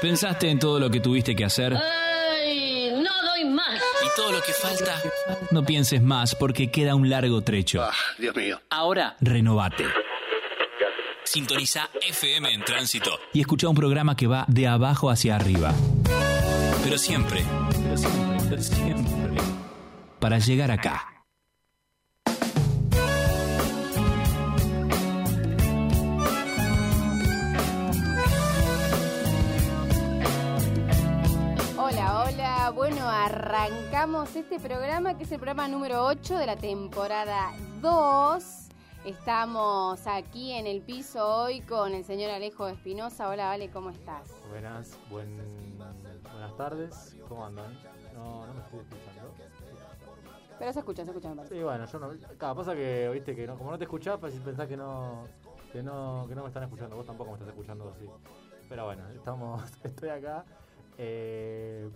Pensaste en todo lo que tuviste que hacer ¡Ay! No doy más. y todo lo que falta. No pienses más porque queda un largo trecho. Ah, Dios mío. Ahora, renovate. Sintoniza FM en tránsito y escucha un programa que va de abajo hacia arriba. Pero siempre, pero siempre, pero siempre, para llegar acá. Arrancamos este programa que es el programa número 8 de la temporada 2. Estamos aquí en el piso hoy con el señor Alejo Espinosa. Hola, Vale, ¿cómo estás? Buenas, buen, buenas tardes, ¿cómo andan? No, no me estoy escuchando. Pero se escucha, se escucha, me parece. Sí, bueno, yo no. Cada pasa que, viste, que no, como no te escuchás, pues pensás que no, que no, que no me están escuchando. Vos tampoco me estás escuchando así. Pero bueno, estamos, estoy acá, eh,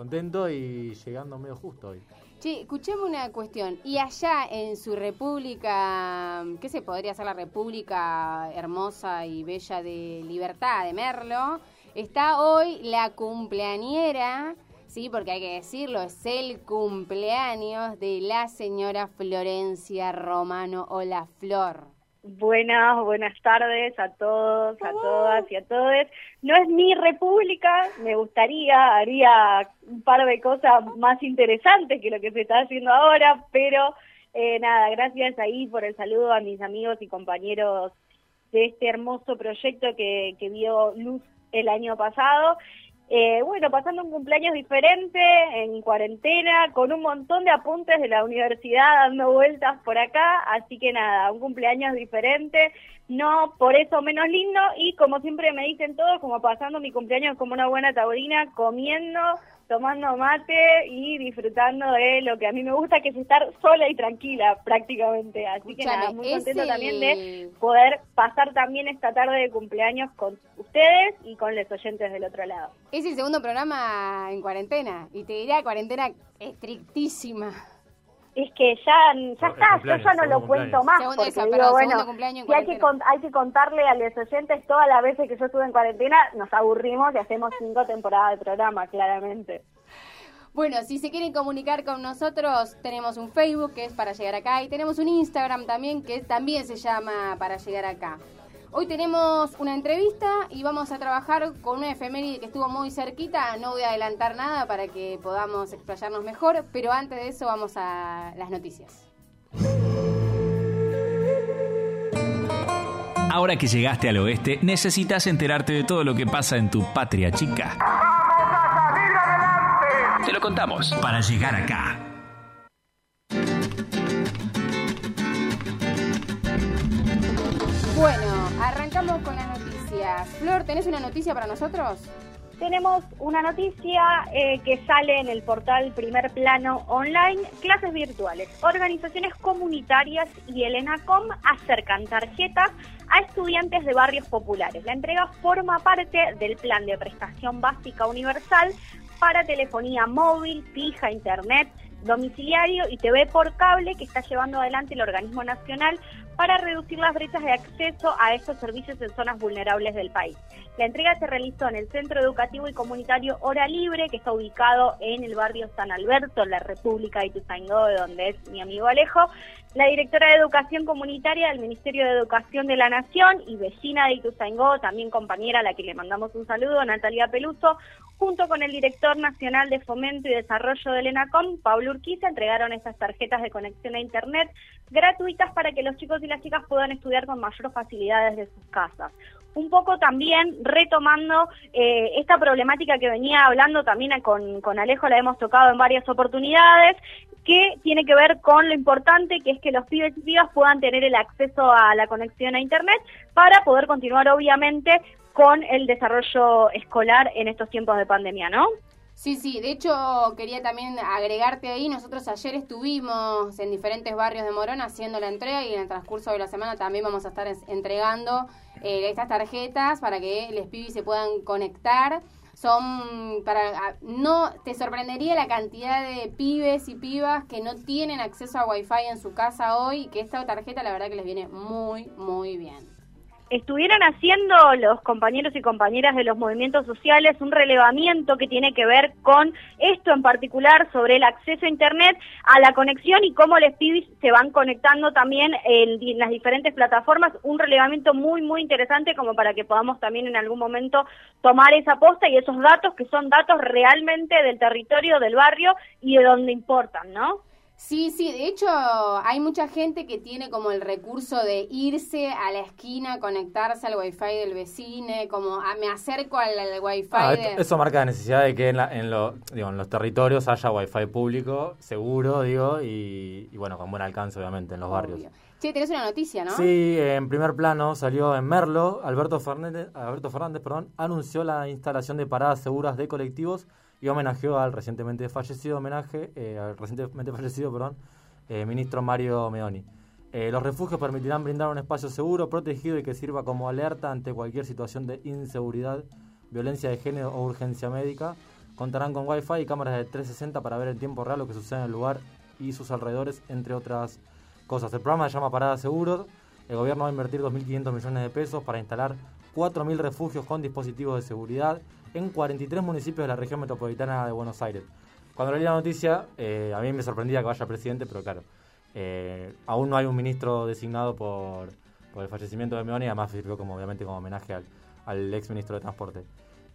contento y llegando medio justo hoy. Che, escuchame una cuestión. Y allá en su república, ¿qué se podría hacer la república hermosa y bella de Libertad de Merlo? Está hoy la cumpleañera, sí, porque hay que decirlo, es el cumpleaños de la señora Florencia Romano. Hola, Flor. Buenas, buenas tardes a todos, a todas y a todos. No es mi república, me gustaría, haría un par de cosas más interesantes que lo que se está haciendo ahora, pero eh, nada, gracias ahí por el saludo a mis amigos y compañeros de este hermoso proyecto que, que vio luz el año pasado. Eh, bueno, pasando un cumpleaños diferente, en cuarentena, con un montón de apuntes de la universidad dando vueltas por acá, así que nada, un cumpleaños diferente, no por eso menos lindo, y como siempre me dicen todos, como pasando mi cumpleaños como una buena taurina, comiendo, tomando mate y disfrutando de lo que a mí me gusta, que es estar sola y tranquila prácticamente, así que nada, muy contento también de poder pasar también esta tarde de cumpleaños con ustedes y con los oyentes del otro lado. Es el segundo programa en cuarentena, y te diría cuarentena estrictísima. Es que ya, ya está, yo ya no lo cuento más, Segundo- porque eso, digo, bueno, si hay que, hay que contarle a los oyentes todas las veces que yo estuve en cuarentena, nos aburrimos y hacemos cinco temporadas de programa, claramente. Bueno, si se quieren comunicar con nosotros, tenemos un Facebook que es para llegar acá y tenemos un Instagram también que también se llama para llegar acá. Hoy tenemos una entrevista y vamos a trabajar con una efeméride que estuvo muy cerquita. No voy a adelantar nada para que podamos explayarnos mejor, pero antes de eso vamos a las noticias. Ahora que llegaste al oeste, necesitas enterarte de todo lo que pasa en tu patria chica. Te lo contamos para llegar acá. Con las noticias. Flor, ¿tenés una noticia para nosotros? Tenemos una noticia eh, que sale en el portal Primer Plano Online, clases virtuales. Organizaciones comunitarias y el ENACOM acercan tarjetas a estudiantes de barrios populares. La entrega forma parte del plan de prestación básica universal para telefonía móvil, fija, internet, domiciliario y TV por cable que está llevando adelante el organismo nacional para reducir las brechas de acceso a estos servicios en zonas vulnerables del país. La entrega se realizó en el Centro Educativo y Comunitario Hora Libre, que está ubicado en el barrio San Alberto, en la República de Ituzaingó, de donde es mi amigo Alejo. La directora de Educación Comunitaria del Ministerio de Educación de la Nación y vecina de Ituzaingó, también compañera a la que le mandamos un saludo, Natalia Peluso, junto con el director nacional de Fomento y Desarrollo del ENACOM, Pablo Urquiza, entregaron estas tarjetas de conexión a Internet gratuitas para que los chicos y las chicas puedan estudiar con mayor facilidad desde sus casas. Un poco también retomando eh, esta problemática que venía hablando también con, con Alejo, la hemos tocado en varias oportunidades, que tiene que ver con lo importante que es que los pibes y pibas puedan tener el acceso a la conexión a Internet para poder continuar obviamente con el desarrollo escolar en estos tiempos de pandemia, ¿no? Sí, sí, de hecho quería también agregarte ahí, nosotros ayer estuvimos en diferentes barrios de Morón haciendo la entrega y en el transcurso de la semana también vamos a estar es- entregando eh, estas tarjetas para que les pibis se puedan conectar. Son para a- no te sorprendería la cantidad de pibes y pibas que no tienen acceso a Wi-Fi en su casa hoy que esta tarjeta la verdad que les viene muy muy bien. Estuvieron haciendo los compañeros y compañeras de los movimientos sociales un relevamiento que tiene que ver con esto en particular sobre el acceso a Internet, a la conexión y cómo los pibis se van conectando también en, las diferentes plataformas. Un relevamiento muy, muy interesante como para que podamos también en algún momento tomar esa posta y esos datos que son datos realmente del territorio, del barrio y de donde importan, ¿no? Sí, sí, de hecho hay mucha gente que tiene como el recurso de irse a la esquina, conectarse al wifi del vecino, como a, me acerco al, wifi. Ah, eso marca la necesidad de que en, en, digo, en, los territorios haya wifi público, seguro, digo, y, bueno, con buen alcance obviamente en los barrios. Sí, tenés una noticia, ¿no? Sí, en primer plano salió en Merlo, Alberto Fernández, Alberto Fernández perdón, anunció la instalación de paradas seguras de colectivos y homenajeó al recientemente fallecido homenaje eh, al recientemente fallecido perdón eh, ministro Mario Meoni. Eh, los refugios permitirán brindar un espacio seguro, protegido y que sirva como alerta ante cualquier situación de inseguridad, violencia de género o urgencia médica. Contarán con wifi y cámaras de 360 para ver en tiempo real lo que sucede en el lugar y sus alrededores, entre otras cosas. El programa se llama Parada Seguros. El gobierno va a invertir 2.500 millones de pesos para instalar 4.000 refugios con dispositivos de seguridad en 43 municipios de la región metropolitana de Buenos Aires. Cuando leí la noticia, eh, a mí me sorprendía que vaya presidente, pero claro, eh, aún no hay un ministro designado por, el fallecimiento de Meoni, además sirvió como obviamente como homenaje al, ex ministro de Transporte.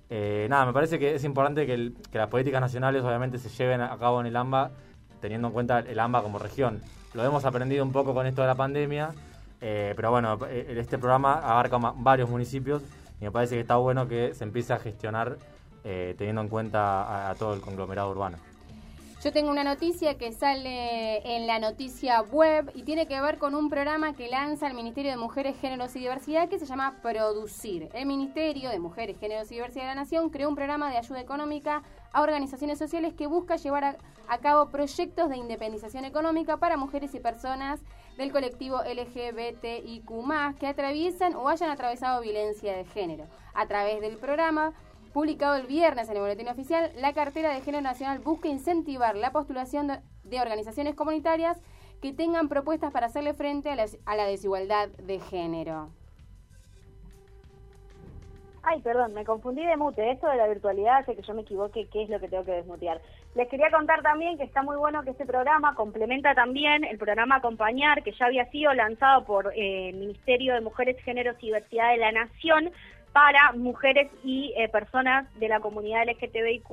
Eh, nada, me parece que es importante que, las políticas nacionales obviamente se lleven a cabo en el AMBA, teniendo en cuenta el AMBA como región. Lo hemos aprendido un poco con esto de la pandemia, pero bueno, este programa abarca varios municipios me parece que está bueno que se empiece a gestionar eh, teniendo en cuenta a, todo el conglomerado urbano. Yo tengo una noticia que sale en la noticia web y tiene que ver con un programa que lanza el Ministerio de Mujeres, Géneros y Diversidad que se llama Producir. El Ministerio de Mujeres, Géneros y Diversidad de la Nación creó un programa de ayuda económica a organizaciones sociales que busca llevar a, cabo proyectos de independización económica para mujeres y personas del colectivo LGBTIQ que atraviesan o hayan atravesado violencia de género. A través del programa publicado el viernes en el Boletín Oficial, la cartera de Género Nacional busca incentivar la postulación de, organizaciones comunitarias que tengan propuestas para hacerle frente a la desigualdad de género. Ay, perdón, me confundí de mute. Esto de la virtualidad hace que yo me equivoque qué es lo que tengo que desmutear. Les quería contar también que está muy bueno que este programa complementa también el programa Acompañar, que ya había sido lanzado por eh, el Ministerio de Mujeres, Géneros y Diversidad de la Nación para mujeres y eh, personas de la comunidad LGTBIQ+,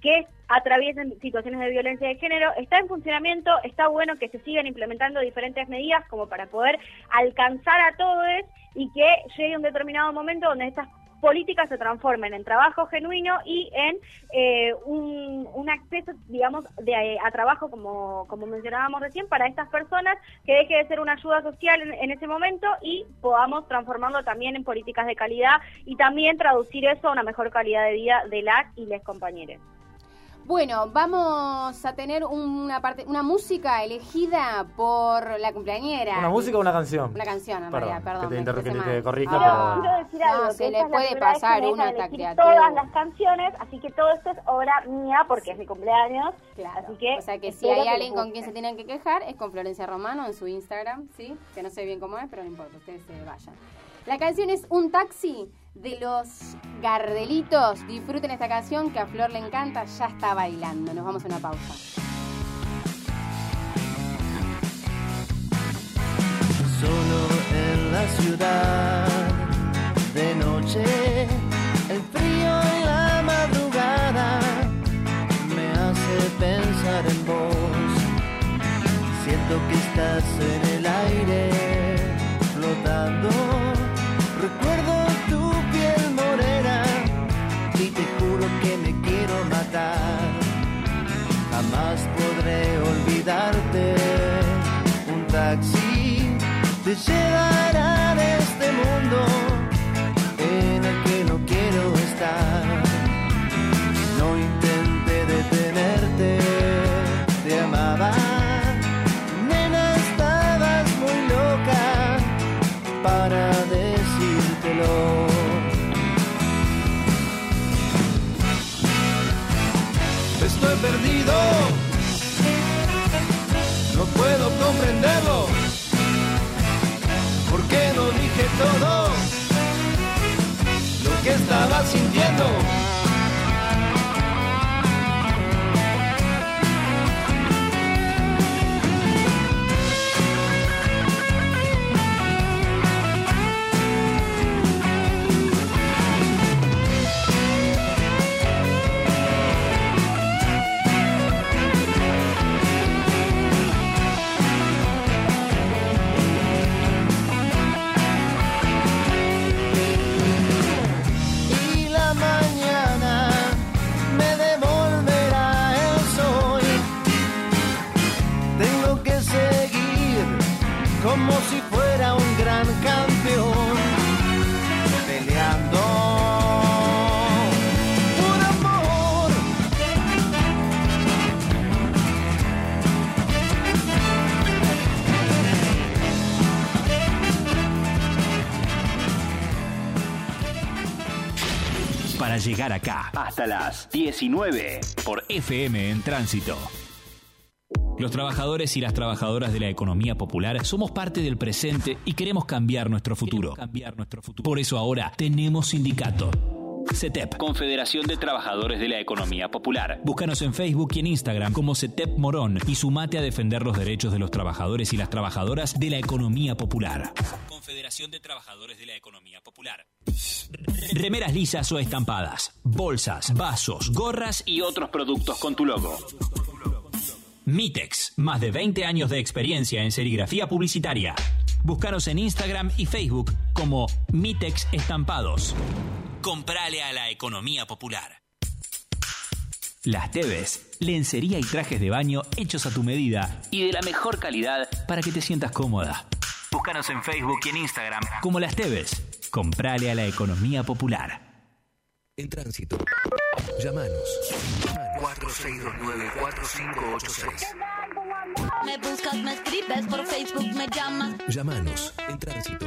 que atraviesen situaciones de violencia de género. Está en funcionamiento, está bueno que se sigan implementando diferentes medidas como para poder alcanzar a todos y que llegue un determinado momento donde estas políticas se transformen en trabajo genuino y en eh, un, acceso, digamos, de, eh, a trabajo, como, como mencionábamos recién, para estas personas, que deje de ser una ayuda social en, en, ese momento y podamos transformarlo también en políticas de calidad y también traducir eso a una mejor calidad de vida de las y les compañeros. Bueno, vamos a tener una parte, una música elegida por la cumpleañera. ¿Una música o una canción? Una canción, en realidad, perdón. Que te interrumpí, te corrijo, pero... Quiero decir algo, no, se le puede pasar una esta todas las canciones, así que todo esto es obra mía porque es mi cumpleaños. Claro. Así que o sea que si hay alguien con quien se tienen que quejar es con Florencia Romano en su Instagram, ¿sí? Que no sé bien cómo es, pero no importa, ustedes se vayan. La canción es Un Taxi de los Gardelitos. Disfruten esta canción que a Flor le encanta, ya está bailando. Nos vamos a una pausa. Solo en la ciudad, de noche, el frío y la madrugada me hace pensar en vos. Siento que estás en el aire, flotando Recuerdo Jamás podré olvidarte. Un taxi te llevará de este mundo estaba sintiendo. Acá, hasta las 19, por FM en Tránsito. Los trabajadores y las trabajadoras de la economía popular somos parte del presente y queremos cambiar nuestro futuro. Por eso ahora tenemos sindicato. CETEP, Confederación de Trabajadores de la Economía Popular. Búscanos en Facebook y en Instagram como CETEP Morón y sumate a defender los derechos de los trabajadores y las trabajadoras de la economía popular. Confederación de Trabajadores de la Economía Popular. Remeras lisas o estampadas, bolsas, vasos, gorras y otros productos con tu logo. Mitex, más de 20 años de experiencia en serigrafía publicitaria. Búscanos en Instagram y Facebook como Mitex Estampados. Comprale a la economía popular. Las Teves, lencería y trajes de baño hechos a tu medida y de la mejor calidad para que te sientas cómoda. Búscanos en Facebook y en Instagram como Las Teves. Comprale a la economía popular. En tránsito. Llámanos. 4629-4586. Me buscas, me escribes por Facebook, me llamas. Llámanos. En tránsito.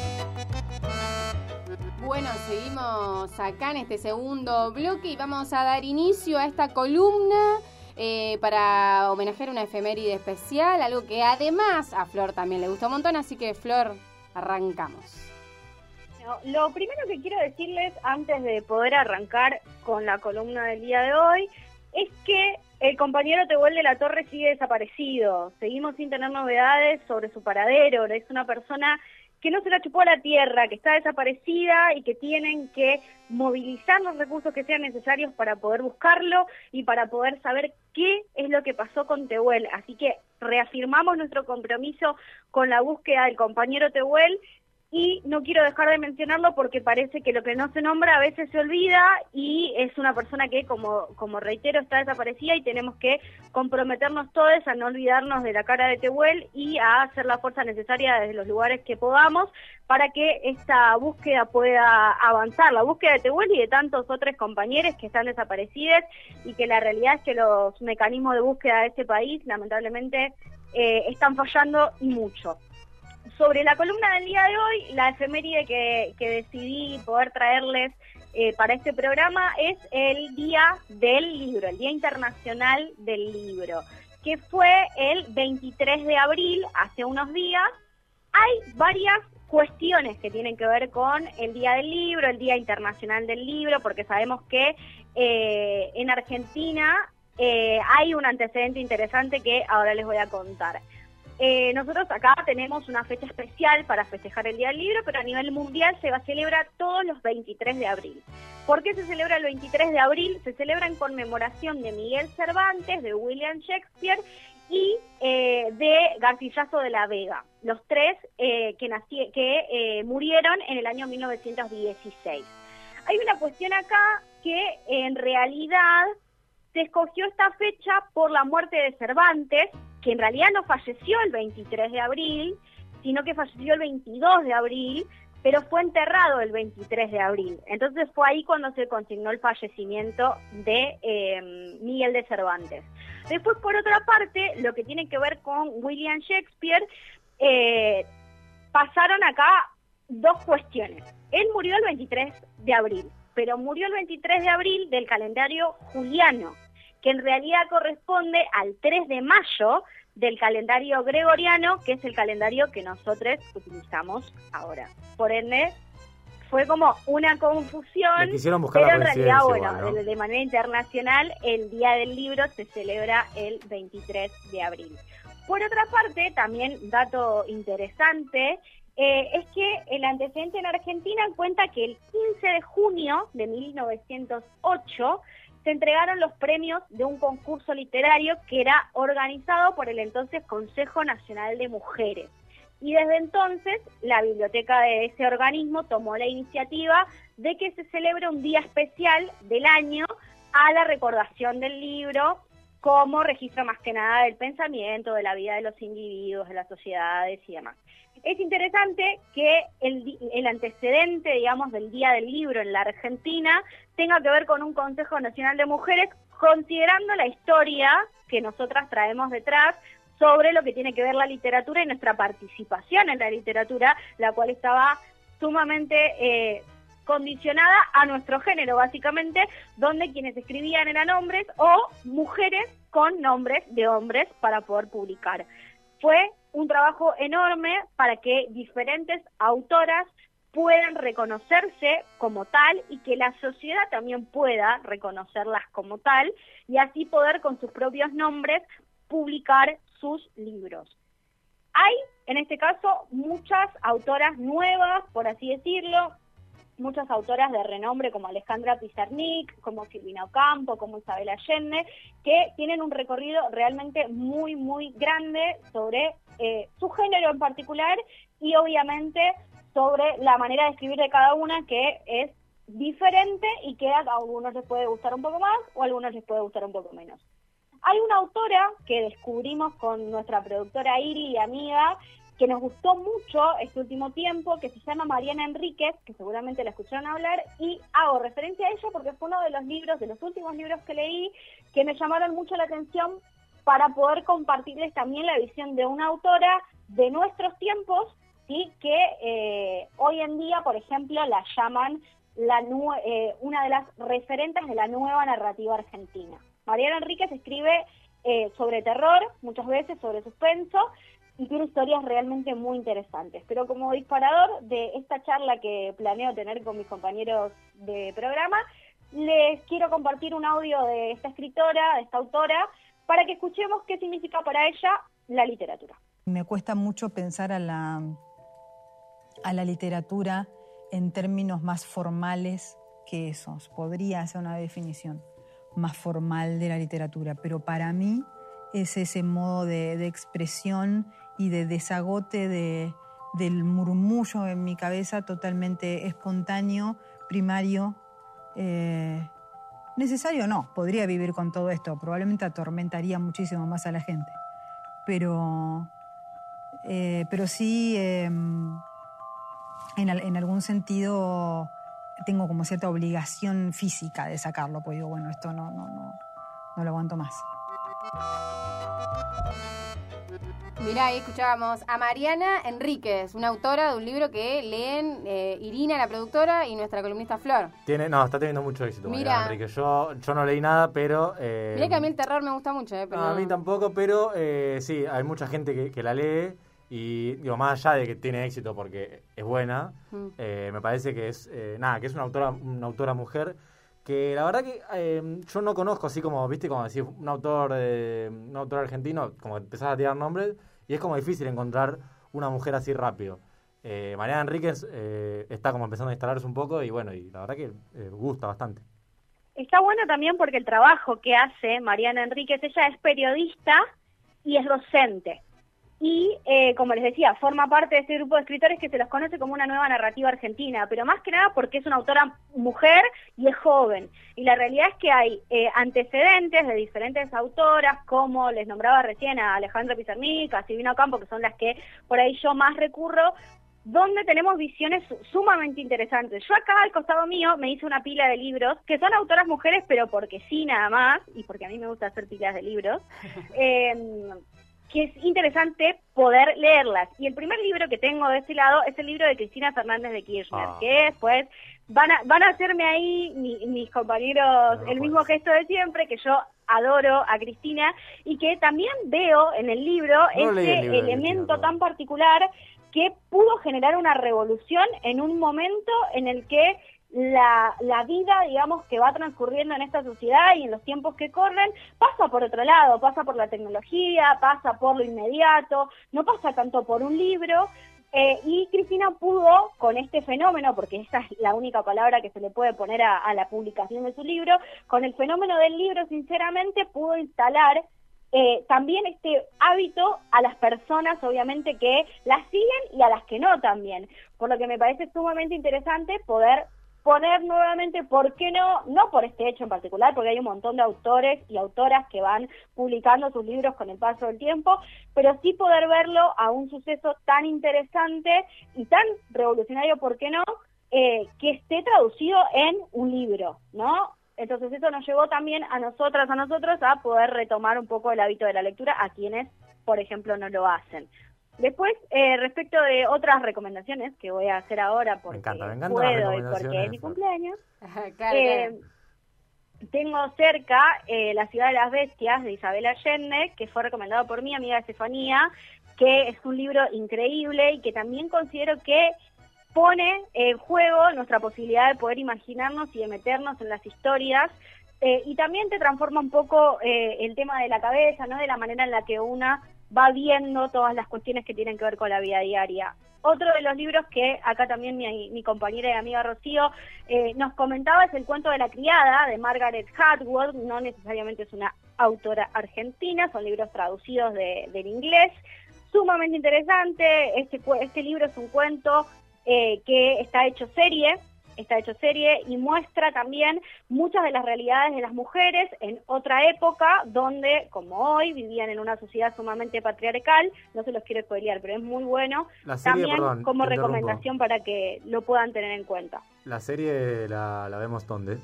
Bueno, seguimos acá en este segundo bloque y vamos a dar inicio a esta columna eh, para homenajear una efeméride especial, algo que además a Flor también le gusta un montón, así que Flor, arrancamos. Lo primero que quiero decirles antes de poder arrancar con la columna del día de hoy es que el compañero Tehuel de la Torre sigue desaparecido. Seguimos sin tener novedades sobre su paradero. Es una persona que no se la chupó a la tierra, que está desaparecida y que tienen que movilizar los recursos que sean necesarios para poder buscarlo y para poder saber qué es lo que pasó con Tehuel. Así que reafirmamos nuestro compromiso con la búsqueda del compañero Tehuel y no quiero dejar de mencionarlo porque parece que lo que no se nombra a veces se olvida y es una persona que, como, como reitero, está desaparecida y tenemos que comprometernos todos a no olvidarnos de la cara de Tehuel y a hacer la fuerza necesaria desde los lugares que podamos para que esta búsqueda pueda avanzar, la búsqueda de Tehuel y de tantos otros compañeros que están desaparecidos y que la realidad es que los mecanismos de búsqueda de este país lamentablemente eh, están fallando y mucho sobre la columna del día de hoy, la efeméride que, que decidí poder traerles eh, para este programa es el Día del Libro, el Día Internacional del Libro, que fue el 23 de abril, hace unos días. Hay varias cuestiones que tienen que ver con el Día del Libro, el Día Internacional del Libro, porque sabemos que eh, en Argentina eh, hay un antecedente interesante que ahora les voy a contar. Eh, nosotros acá tenemos una fecha especial para festejar el Día del Libro, pero a nivel mundial se va a celebrar todos los 23 de abril. ¿Por qué se celebra el 23 de abril? Se celebra en conmemoración de Miguel Cervantes, de William Shakespeare y eh, de Garcilaso de la Vega, los tres eh, que, nací- que eh, murieron en el año 1916. Hay una cuestión acá que en realidad se escogió esta fecha por la muerte de Cervantes, que en realidad no falleció el 23 de abril, sino que falleció el 22 de abril, pero fue enterrado el 23 de abril. Entonces fue ahí cuando se consignó el fallecimiento de eh, Miguel de Cervantes. Después, por otra parte, lo que tiene que ver con William Shakespeare, eh, pasaron acá dos cuestiones. Él murió el 23 de abril, pero murió el 23 de abril del calendario juliano, que en realidad corresponde al 3 de mayo del calendario gregoriano, que es el calendario que nosotros utilizamos ahora. Por ende, fue como una confusión, quisieron buscar pero en realidad, bueno, igual, ¿no? de, de manera internacional, el Día del Libro se celebra el 23 de abril. Por otra parte, también dato interesante, eh, es que el antecedente en Argentina cuenta que el 15 de junio de 1908 se entregaron los premios de un concurso literario que era organizado por el entonces Consejo Nacional de Mujeres. Y desde entonces la biblioteca de ese organismo tomó la iniciativa de que se celebre un día especial del año a la recordación del libro como registro más que nada del pensamiento, de la vida de los individuos, de las sociedades y demás. Es interesante que el, el antecedente, digamos, del Día del Libro en la Argentina tenga que ver con un Consejo Nacional de Mujeres, considerando la historia que nosotras traemos detrás sobre lo que tiene que ver la literatura y nuestra participación en la literatura, la cual estaba sumamente eh, condicionada a nuestro género, básicamente, donde quienes escribían eran hombres o mujeres con nombres de hombres para poder publicar. Fue un trabajo enorme para que diferentes autoras puedan reconocerse como tal y que la sociedad también pueda reconocerlas como tal y así poder con sus propios nombres publicar sus libros. Hay, en este caso, muchas autoras nuevas, por así decirlo, muchas autoras de renombre como Alejandra Pizarnik, como Silvina Ocampo, como Isabel Allende, que tienen un recorrido realmente muy, muy grande sobre eh, su género en particular y obviamente sobre la manera de escribir de cada una que es diferente y que a algunos les puede gustar un poco más o a algunos les puede gustar un poco menos. Hay una autora que descubrimos con nuestra productora Iri y amiga, que nos gustó mucho este último tiempo, que se llama Mariana Enríquez, que seguramente la escucharon hablar, y hago referencia a ella porque fue uno de los libros, de los últimos libros que leí, que me llamaron mucho la atención para poder compartirles también la visión de una autora de nuestros tiempos, ¿sí? que eh, hoy en día, por ejemplo, la llaman eh, una de las referentes de la nueva narrativa argentina. Mariana Enríquez escribe eh, sobre terror, muchas veces sobre suspenso, y tiene historias realmente muy interesantes. Pero como disparador de esta charla que planeo tener con mis compañeros de programa, les quiero compartir un audio de esta escritora, de esta autora, para que escuchemos qué significa para ella la literatura. Me cuesta mucho pensar a la, a la literatura en términos más formales que esos. Podría hacer una definición más formal de la literatura, pero para mí es ese modo de, de expresión y de desagote de, del murmullo en mi cabeza totalmente espontáneo, primario. eh, necesario no, podría vivir con todo esto, probablemente atormentaría muchísimo más a la gente, pero, eh, pero sí en, al- en algún sentido tengo como cierta obligación física de sacarlo, pues digo, bueno, esto no, no, no, no lo aguanto más. Mirá, ahí escuchábamos a Mariana Enríquez, una autora de un libro que leen eh, Irina, la productora, y nuestra columnista Flor. Tiene, no, está teniendo mucho éxito. Mariana Enrique. Yo, yo no leí nada, pero... eh, Mirá que a mí el terror me gusta mucho, ¿eh? Pero no, a mí tampoco, pero eh, sí, hay mucha gente que, que la lee y, digo, más allá de que tiene éxito porque es buena, Mm. eh, me parece que es, eh, nada, que es una autora, una autora mujer que la verdad que eh, yo no conozco, así como, viste, como decir, un autor, eh, un autor argentino, como empezás a tirar nombres y es como difícil encontrar una mujer así rápido. Eh, Mariana Enríquez eh, está como empezando a instalarse un poco y bueno, y la verdad que eh, gusta bastante. Está bueno también porque el trabajo que hace Mariana Enríquez, ella es periodista y es docente. Y, eh, como les decía, forma parte de este grupo de escritores que se los conoce como una nueva narrativa argentina, pero más que nada porque es una autora mujer y es joven. Y la realidad es que hay eh, antecedentes de diferentes autoras, como les nombraba recién a Alejandra Pizarnik, a Silvina Ocampo, que son las que por ahí yo más recurro, donde tenemos visiones su- sumamente interesantes. Yo acá al costado mío me hice una pila de libros que son autoras mujeres, pero porque sí nada más, y porque a mí me gusta hacer pilas de libros, eh, que es interesante poder leerlas. Y el primer libro que tengo de este lado es el libro de Cristina Fernández de Kirchner, Ah. que después van a, van a hacerme ahí mi- mis compañeros el mismo gesto de siempre, que yo adoro a Cristina, y que también veo en el libro No el libro elemento Cristina, tan particular que pudo generar una revolución en un momento en el que la, la vida, digamos, que va transcurriendo en esta sociedad y en los tiempos que corren, pasa por otro lado, pasa por la tecnología, pasa por lo inmediato, no pasa tanto por un libro. eh, y Cristina pudo, con este fenómeno, porque esa es la única palabra que se le puede poner a, la publicación de su libro, con el fenómeno del libro, sinceramente, pudo instalar eh, también este hábito a las personas, obviamente, que las siguen y a las que no también. Por lo que me parece sumamente interesante poder poner nuevamente, ¿por qué no? No por este hecho en particular, porque hay un montón de autores y autoras que van publicando sus libros con el paso del tiempo, pero sí poder verlo a un suceso tan interesante y tan revolucionario, ¿por qué no? Eh, que esté traducido en un libro, ¿no? Entonces eso nos llevó también a nosotras, a nosotros, a poder retomar un poco el hábito de la lectura a quienes, por ejemplo, no lo hacen. Después, eh, respecto de otras recomendaciones que voy a hacer ahora porque encanta, me puedo y porque es mi cumpleaños, Claro, eh, tengo cerca eh, La ciudad de las bestias de Isabel Allende, que fue recomendado por mi amiga Estefanía, que es un libro increíble y que también considero que pone en juego nuestra posibilidad de poder imaginarnos y de meternos en las historias. eh, y también te transforma un poco eh, el tema de la cabeza, ¿no? De la manera en la que una va viendo todas las cuestiones que tienen que ver con la vida diaria. Otro de los libros que acá también mi, compañera y amiga Rocío eh, nos comentaba es El cuento de la criada de Margaret Atwood, no necesariamente es una autora argentina, son libros traducidos de- del inglés, sumamente interesante, este, este libro es un cuento eh, que está hecho serie, está hecho serie y muestra también muchas de las realidades de las mujeres en otra época donde, como hoy, vivían en una sociedad sumamente patriarcal, no se los quiero spoilear, pero es muy bueno, La serie, también perdón, como recomendación para que lo puedan tener en cuenta. La serie la, la vemos dónde?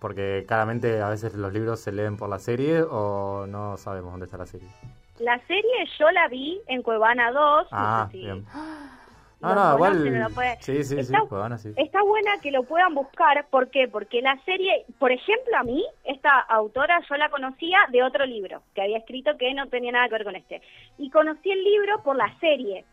Porque claramente a veces los libros se leen por la serie o no sabemos dónde está la serie. La serie yo la vi en Cuevana 2, Ah, no sé si bien. Lo No, igual. puede- Sí, sí, sí, Está- Cuevana, sí. Está buena que lo puedan buscar, ¿por qué? Porque la serie, por ejemplo, a mí, esta autora yo la conocía de otro libro que había escrito que no tenía nada que ver con este. Y conocí el libro por la serie.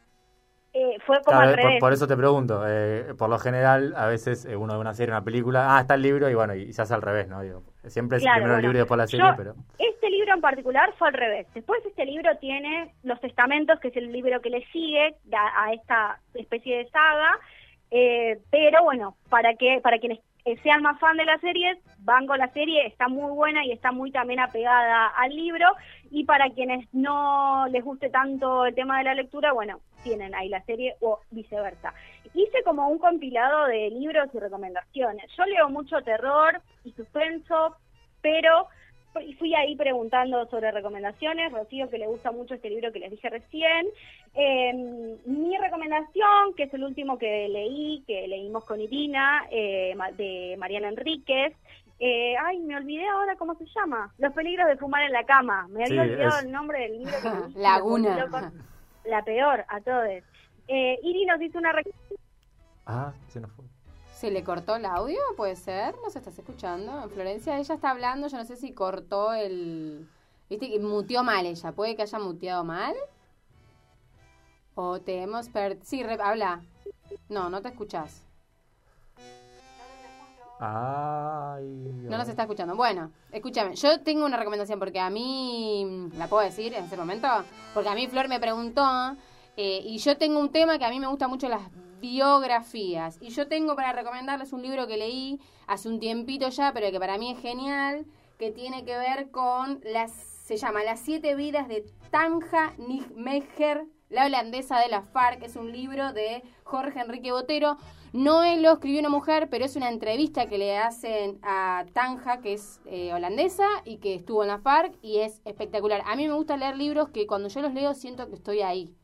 Eh, fue como Claro, al por, revés. por eso te pregunto. eh, por lo general, a veces eh, uno ve una serie, una película, ah, está el libro y bueno, y se hace al revés, ¿no? Digo, siempre es Claro, primero el libro y después la serie, yo- pero. Este libro en particular fue al revés. Después este libro tiene Los Testamentos, que es el libro que le sigue a, a esta especie de saga. eh, pero bueno, para que para quienes sean más fan de la serie, van con la serie, está muy buena y está muy también apegada al libro. Y para quienes no les guste tanto el tema de la lectura, bueno, tienen ahí la serie o viceversa. Hice como un compilado de libros y recomendaciones. Yo leo mucho terror y suspenso, pero y fui ahí preguntando sobre recomendaciones, Rocío que le gusta mucho este libro que les dije recién. Eh, mi recomendación, que es el último que leí, que leímos con Irina, eh, de Mariana Enríquez. eh, ay, me olvidé ahora cómo se llama. Los peligros de fumar en la cama. Me había Sí, olvidado es- el nombre del libro que Laguna. La peor a todos. Eh, Iri nos hizo una recomendación. Ah, se nos fue. ¿Se le cortó el audio? ¿Puede ser? ¿Nos estás escuchando? En Florencia, ella está hablando, yo no sé si cortó el... Viste que muteó mal ella, ¿puede que haya muteado mal? O te hemos perdido... Sí, re- habla. No, no te escuchás. Ay. No nos está escuchando. Bueno, escúchame, yo tengo una recomendación porque a mí, ¿la puedo decir en ese momento? Porque a mí Flor me preguntó eh, y yo tengo un tema que a mí me gusta mucho las biografías. Y yo tengo para recomendarles un libro que leí hace un tiempito ya, pero que para mí es genial, que tiene que ver con las, se llama Las siete vidas de Tanja Nijmegen, la holandesa de la FARC. Es un libro de Jorge Enrique Botero. No lo escribió una mujer, pero es una entrevista que le hacen a Tanja, que es eh, holandesa y que estuvo en la FARC y es espectacular. A mí me gusta leer libros que cuando yo los leo siento que estoy ahí.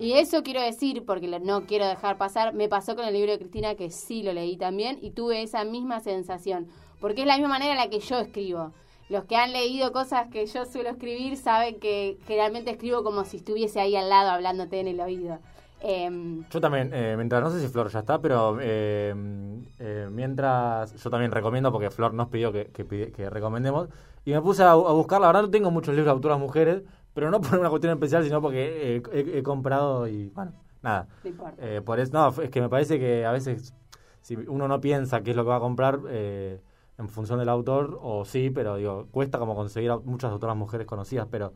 Y eso quiero decir, porque no quiero dejar pasar, me pasó con el libro de Cristina, que sí lo leí también, y tuve esa misma sensación, porque es la misma manera en la que yo escribo. Los que han leído cosas que yo suelo escribir saben que generalmente escribo como si estuviese ahí al lado hablándote en el oído. Em, Yo también, eh, mientras, no sé si Flor ya está, pero eh, eh, mientras yo también recomiendo, porque Flor nos pidió que recomendemos, y me puse a, a buscar, la verdad no tengo muchos libros de autoras mujeres, pero no por una cuestión especial, sino porque eh, he, he comprado y, bueno, nada. Eh, por eso, no, es que me parece que a veces, si uno no piensa qué es lo que va a comprar, eh, en función del autor, o sí, pero digo, cuesta como conseguir a muchas autoras mujeres conocidas, pero...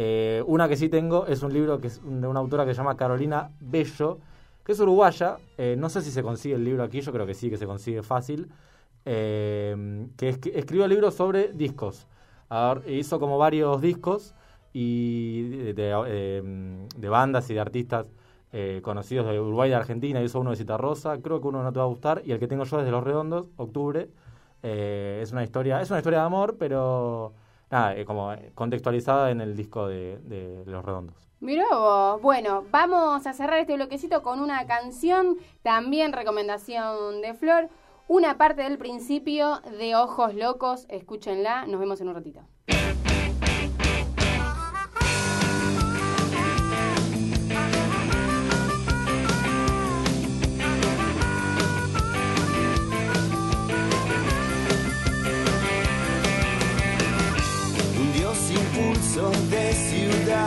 Eh, una que sí tengo es un libro que es de una autora que se llama Carolina Bello, que es uruguaya. No sé si se consigue el libro aquí, yo creo que sí, que se consigue fácil. Que es- escribió libros sobre discos. Ver, hizo como varios discos y de, eh, de bandas y de artistas eh, conocidos de Uruguay y de Argentina. Hizo uno de Citarrosa, creo que uno no te va a gustar. Y el que tengo yo es de Los Redondos, Octubre. Eh, es una historia, es una historia de amor, pero nada, eh, como contextualizada en el disco de, de Los Redondos. Mirá vos. Bueno, vamos a cerrar este bloquecito con una canción, también recomendación de Flor. Una parte del principio de Ojos Locos, escúchenla, nos vemos en un ratito.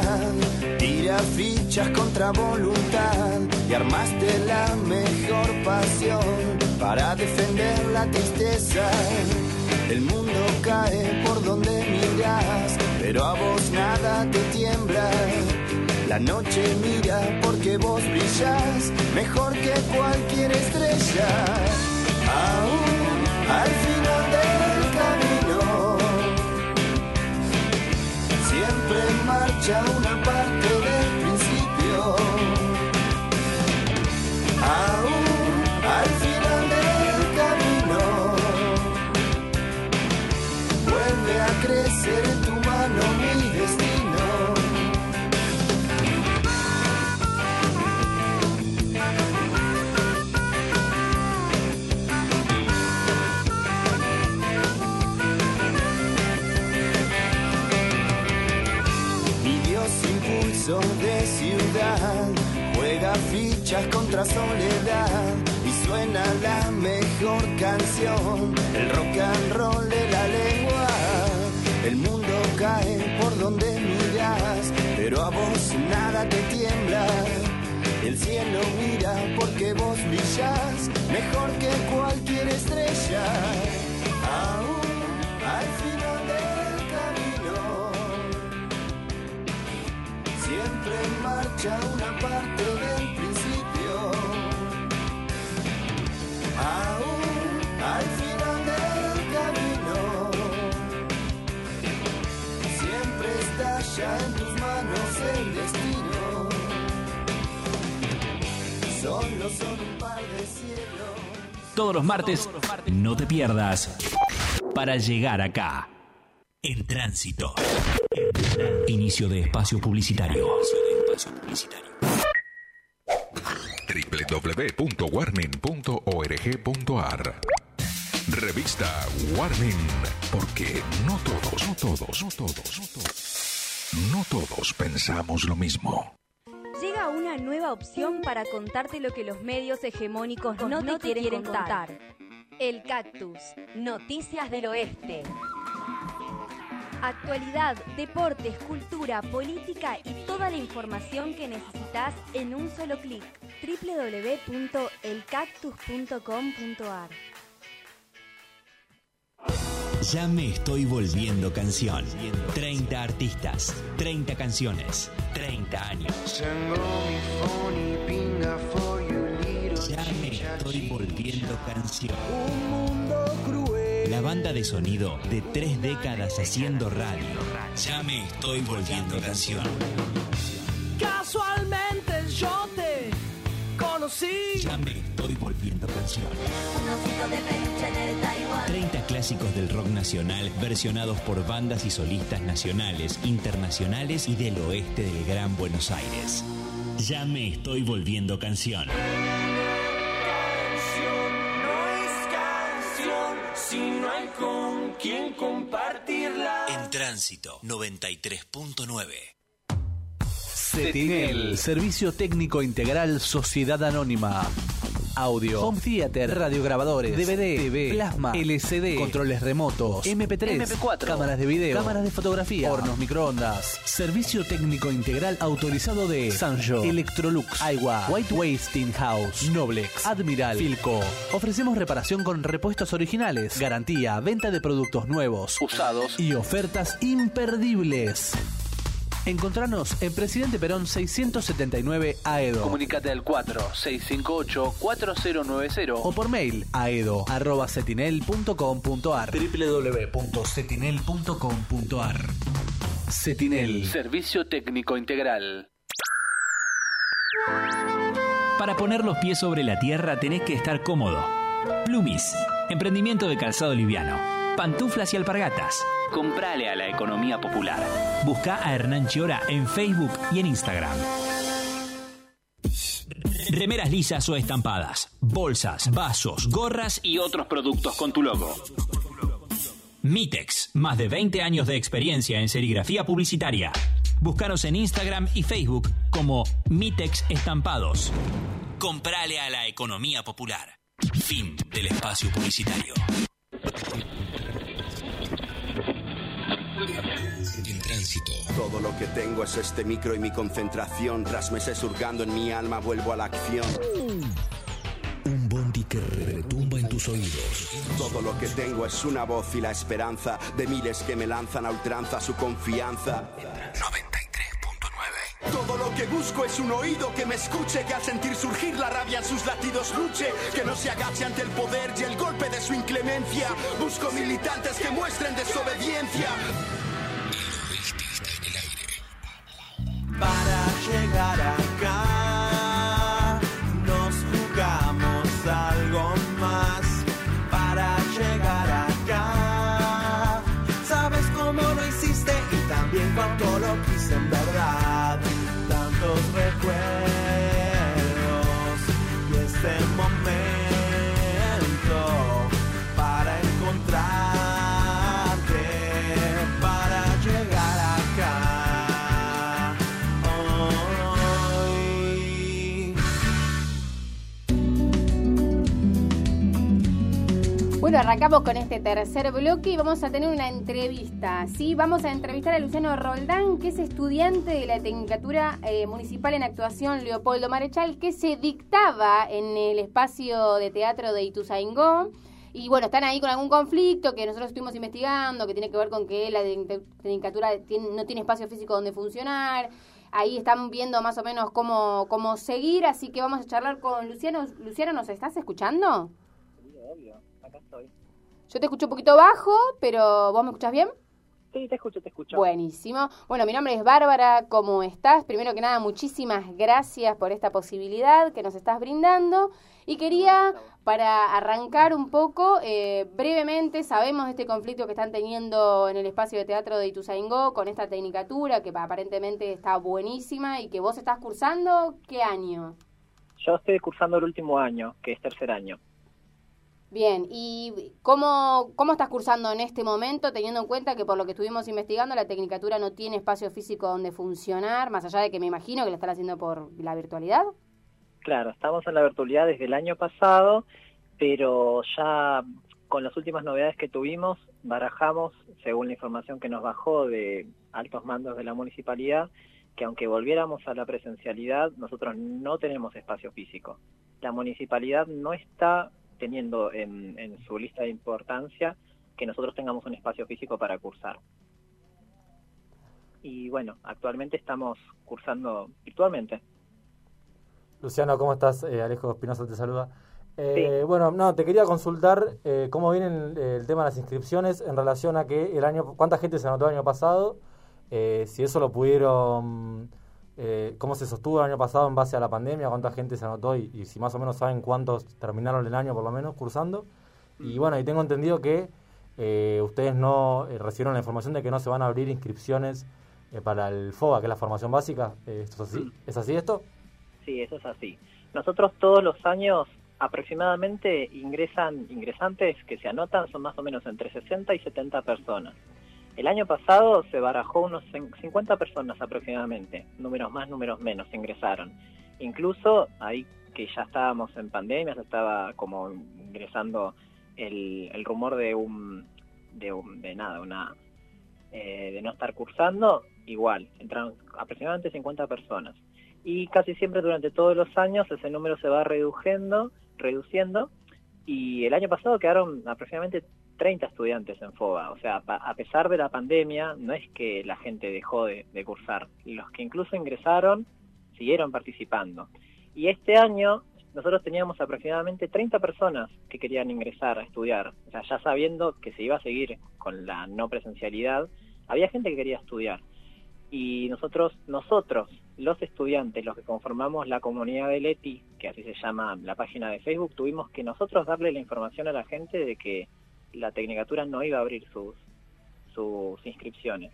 Ciudad, tira fichas contra voluntad y armaste la mejor pasión para defender la tristeza. El mundo cae por donde miras, pero a vos nada te tiembla. La noche mira porque vos brillas mejor que cualquier estrella. Aún al marcha una parte fichas contra soledad y suena la mejor canción, el rock and roll de la lengua. El mundo cae por donde miras, pero a vos nada te tiembla. El cielo mira porque vos brillas mejor que cualquier estrella. Aún al final del camino siempre marcha una parte ya en tus manos el destino. Solo son un par de cielos. Todos los martes, no te pierdas. Para llegar acá. En tránsito. Inicio de espacio publicitario. www.warning.org.ar Revista Warning, porque no todos, no todos, no todos, no todos, no todos pensamos lo mismo. Llega una nueva opción para contarte lo que los medios hegemónicos no, te, quieren, contar. El Cactus. Noticias del Oeste. Actualidad, deportes, cultura, política y toda la información que necesitas en un solo clic. www.elcactus.com.ar Ya me estoy volviendo canción. 30 artistas, 30 canciones, 30 años. Ya me estoy volviendo canción. La banda de sonido de tres décadas haciendo radio. Ya me estoy volviendo canción. Casualmente yo Ya me estoy volviendo canción. 30 clásicos del rock nacional versionados por bandas y solistas nacionales, internacionales y del oeste del Gran Buenos Aires. Ya me estoy volviendo canción. No es canción si no hay con quien compartirla. En tránsito 93.9. Cetinel, Servicio Técnico Integral Sociedad Anónima. Audio, Home Theater, radiograbadores, DVD, TV, plasma, LCD, controles remotos, MP3, MP4, cámaras de video, cámaras de fotografía, hornos microondas. Servicio Técnico Integral autorizado de Sanjo, Electrolux, Aiwa, White Wasting House, Noblex, Admiral, Filco. Ofrecemos reparación con repuestos originales, garantía, venta de productos nuevos, usados y ofertas imperdibles. Encontranos en Presidente Perón 679 AEDO. Comunicate al 4658-4090 o por mail aedo.cetinel.com.ar www.cetinel.com.ar Cetinel, Servicio Técnico Integral. Para poner los pies sobre la tierra tenés que estar cómodo. Plumis, emprendimiento de calzado liviano. Pantuflas y alpargatas. Comprale a la economía popular. Busca a Hernán Chiora en Facebook y en Instagram. Remeras lisas o estampadas, bolsas, vasos, gorras y otros productos con tu logo. Mitex, más de 20 años de experiencia en serigrafía publicitaria. Búscanos en Instagram y Facebook como Mitex Estampados. Comprale a la economía popular. Fin del espacio publicitario. En tránsito. Todo lo que tengo es este micro y mi concentración. Tras meses hurgando en mi alma, vuelvo a la acción. Un bondi que retumba en tus oídos. Todo lo que tengo es una voz y la esperanza de miles que me lanzan a ultranza su confianza. 93.9 Todo lo que busco es un oído que me escuche, que al sentir surgir la rabia en sus latidos luche, que no se agache ante el poder y el golpe de su inclemencia. Busco militantes que muestren desobediencia. Para llegar acá Bueno, arrancamos con este tercer bloque y vamos a tener una entrevista. Sí, vamos a entrevistar a Luciano Roldán, que es estudiante de la Tecnicatura eh, Municipal en Actuación Leopoldo Marechal, que se dictaba en el espacio de teatro de Ituzaingó. Y bueno, están ahí con algún conflicto que nosotros estuvimos investigando, que tiene que ver con que la Tec- Tecnicatura no tiene espacio físico donde funcionar. Ahí están viendo más o menos cómo, cómo seguir, así que vamos a charlar con Luciano. Luciano, ¿nos estás escuchando? obvio, acá estoy. Yo te escucho un poquito bajo, pero ¿vos me escuchás bien? Sí, te escucho, te escucho. Buenísimo. Bueno, mi nombre es Bárbara, ¿cómo estás? Primero que nada, muchísimas gracias por esta posibilidad que nos estás brindando. Y quería, para arrancar un poco, eh, brevemente, sabemos de este conflicto que están teniendo en el espacio de teatro de Ituzaingó con esta tecnicatura que aparentemente está buenísima y que vos estás cursando, ¿qué año? Yo estoy cursando el último año, que es tercer año. Bien, ¿y cómo, cómo estás cursando en este momento, teniendo en cuenta que por lo que estuvimos investigando, la Tecnicatura no tiene espacio físico donde funcionar, más allá de que me imagino que lo están haciendo por la virtualidad? Claro, estamos en la virtualidad desde el año pasado, pero ya con las últimas novedades que tuvimos, barajamos, según la información que nos bajó de altos mandos de la municipalidad, que aunque volviéramos a la presencialidad, nosotros no tenemos espacio físico. La municipalidad no está teniendo en, en su lista de importancia que nosotros tengamos un espacio físico para cursar. Y bueno, actualmente estamos cursando virtualmente. Luciano, ¿cómo estás? Eh, Alejo Espinosa te saluda. Eh, Bueno, no, te quería consultar eh, cómo viene el, el tema de las inscripciones en relación a que el año, cuánta gente se anotó el año pasado, eh, si eso lo pudieron, eh, cómo se sostuvo el año pasado en base a la pandemia, cuánta gente se anotó y, y si más o menos saben cuántos terminaron el año por lo menos cursando. Y bueno, y tengo entendido que eh, ustedes no eh, recibieron la información de que no se van a abrir inscripciones eh, para el FOBA, que es la formación básica. Eh, ¿esto ¿Es así? ¿Es así esto? Sí, eso es así. Nosotros todos los años aproximadamente ingresan ingresantes que se anotan son más o menos entre 60 y 70 personas. El año pasado se barajó unos 50 personas aproximadamente, números más, números menos, ingresaron. Incluso ahí que ya estábamos en pandemia, se estaba como ingresando el, el rumor de un, de un, de nada, una, eh, de no estar cursando, igual, entraron aproximadamente 50 personas. Y casi siempre durante todos los años ese número se va reduciendo, reduciendo, y el año pasado quedaron aproximadamente 30 estudiantes en FOBA. O sea, a pesar de la pandemia, no es que la gente dejó de, cursar. Los que incluso ingresaron siguieron participando. Y este año nosotros teníamos aproximadamente 30 personas que querían ingresar a estudiar. O sea, ya sabiendo que se iba a seguir con la no presencialidad, había gente que quería estudiar. Y nosotros, nosotros, los estudiantes, los que conformamos la comunidad de Leti, que así se llama la página de Facebook, tuvimos que nosotros darle la información a la gente de que la Tecnicatura no iba a abrir sus, inscripciones.